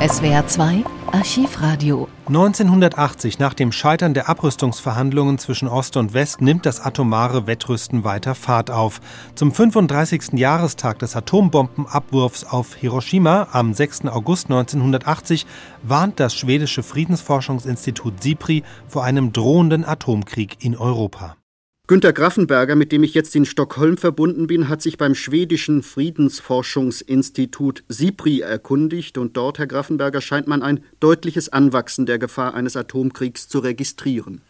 SWR 2 Archivradio 1980, nach dem Scheitern der Abrüstungsverhandlungen zwischen Ost und West, nimmt das atomare Wettrüsten weiter Fahrt auf. Zum 35. Jahrestag des Atombombenabwurfs auf Hiroshima am 6. August 1980 warnt das schwedische Friedensforschungsinstitut SIPRI vor einem drohenden Atomkrieg in Europa. Günter Graffenberger, mit dem ich jetzt in Stockholm verbunden bin, hat sich beim schwedischen Friedensforschungsinstitut SIPRI erkundigt und dort, Herr Graffenberger, scheint man ein deutliches Anwachsen der Gefahr eines Atomkriegs zu registrieren.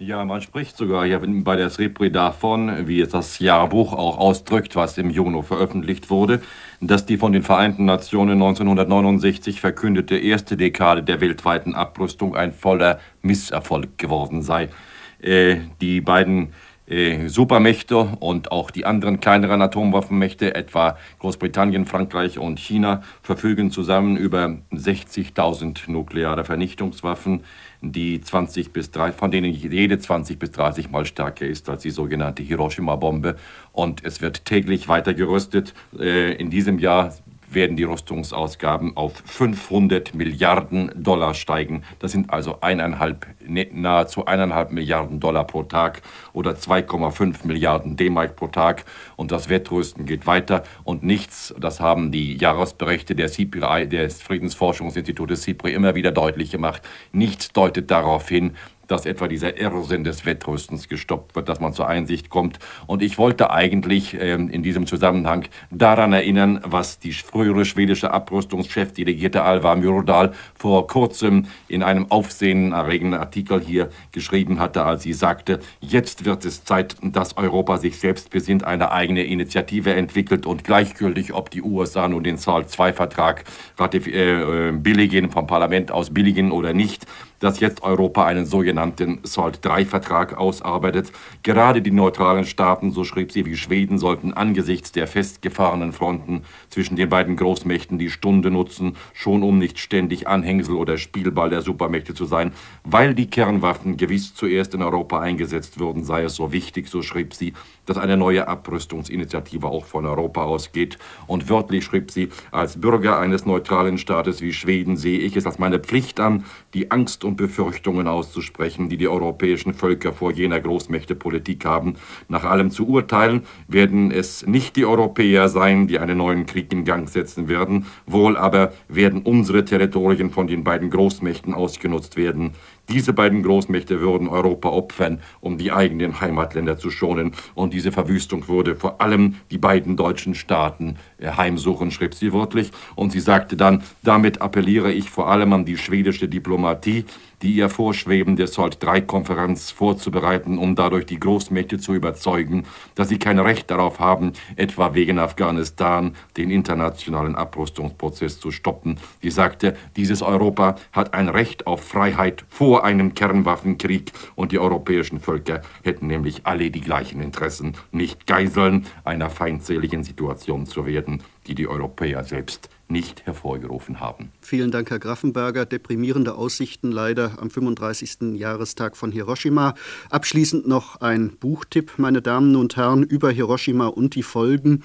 Ja, man spricht sogar hier bei der SIPRI davon, wie es das Jahrbuch auch ausdrückt, was im Juni veröffentlicht wurde, dass die von den Vereinten Nationen 1969 verkündete erste Dekade der weltweiten Abrüstung ein voller Misserfolg geworden sei. Äh, die beiden äh, Supermächte und auch die anderen kleineren Atomwaffenmächte, etwa Großbritannien, Frankreich und China, verfügen zusammen über 60.000 nukleare Vernichtungswaffen, die 20 bis 3, von denen jede 20 bis 30 Mal stärker ist als die sogenannte Hiroshima-Bombe. Und es wird täglich weiter gerüstet. Äh, in diesem Jahr werden die Rüstungsausgaben auf 500 Milliarden Dollar steigen. Das sind also eineinhalb, ne, nahezu eineinhalb Milliarden Dollar pro Tag oder 2,5 Milliarden D-Mark pro Tag. Und das Wettrüsten geht weiter und nichts, das haben die Jahresberichte der CPI, des Friedensforschungsinstitutes CIPRI immer wieder deutlich gemacht, nichts deutet darauf hin, dass etwa dieser Irrsinn des Wettrüstens gestoppt wird, dass man zur Einsicht kommt. Und ich wollte eigentlich ähm, in diesem Zusammenhang daran erinnern, was die frühere schwedische Abrüstungschefdelegierte Alva Myrdal vor kurzem in einem aufsehenerregenden Artikel hier geschrieben hatte, als sie sagte, jetzt wird es Zeit, dass Europa sich selbst besinnt, eine eigene Initiative entwickelt und gleichgültig, ob die USA nun den SALT-II-Vertrag äh, äh, billigen, vom Parlament aus billigen oder nicht, dass jetzt Europa einen sogenannten SALT-III-Vertrag ausarbeitet. Gerade die neutralen Staaten, so schrieb sie, wie Schweden, sollten angesichts der festgefahrenen Fronten zwischen den beiden Großmächten die Stunde nutzen, schon um nicht ständig Anhängsel oder Spielball der Supermächte zu sein. Weil die Kernwaffen gewiss zuerst in Europa eingesetzt würden, sei es so wichtig, so schrieb sie, dass eine neue Abrüstungsinitiative auch von Europa ausgeht. Und wörtlich schrieb sie, als Bürger eines neutralen Staates wie Schweden sehe ich es als meine Pflicht an, die Angst und Befürchtungen auszusprechen, die die europäischen Völker vor jener Großmächtepolitik haben. Nach allem zu urteilen werden es nicht die Europäer sein, die einen neuen Krieg in Gang setzen werden, wohl aber werden unsere Territorien von den beiden Großmächten ausgenutzt werden. Diese beiden Großmächte würden Europa opfern, um die eigenen Heimatländer zu schonen. Und diese Verwüstung würde vor allem die beiden deutschen Staaten äh, heimsuchen, schrieb sie wörtlich. Und sie sagte dann, damit appelliere ich vor allem an die schwedische Diplomatie, die ihr vorschwebende SALT-III-Konferenz vorzubereiten, um dadurch die Großmächte zu überzeugen, dass sie kein Recht darauf haben, etwa wegen Afghanistan den internationalen Abrüstungsprozess zu stoppen. Sie sagte, dieses Europa hat ein Recht auf Freiheit vor einem Kernwaffenkrieg und die europäischen Völker hätten nämlich alle die gleichen Interessen, nicht Geiseln einer feindseligen Situation zu werden, die die Europäer selbst nicht hervorgerufen haben. Vielen Dank, Herr Graffenberger. Deprimierende Aussichten leider am 35. Jahrestag von Hiroshima. Abschließend noch ein Buchtipp, meine Damen und Herren, über Hiroshima und die Folgen.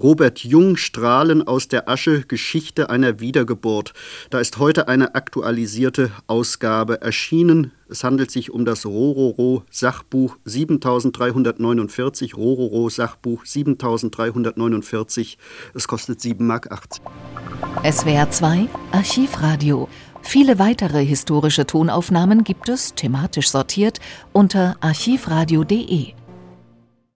Robert Jung, Strahlen aus der Asche, Geschichte einer Wiedergeburt. Da ist heute eine aktualisierte Ausgabe erschienen. Es handelt sich um das Rororo Sachbuch 7349, Rororo Sachbuch 7349. Es kostet 7,80 Mark. SWR 2 Archivradio. Viele weitere historische Tonaufnahmen gibt es, thematisch sortiert, unter archivradio.de.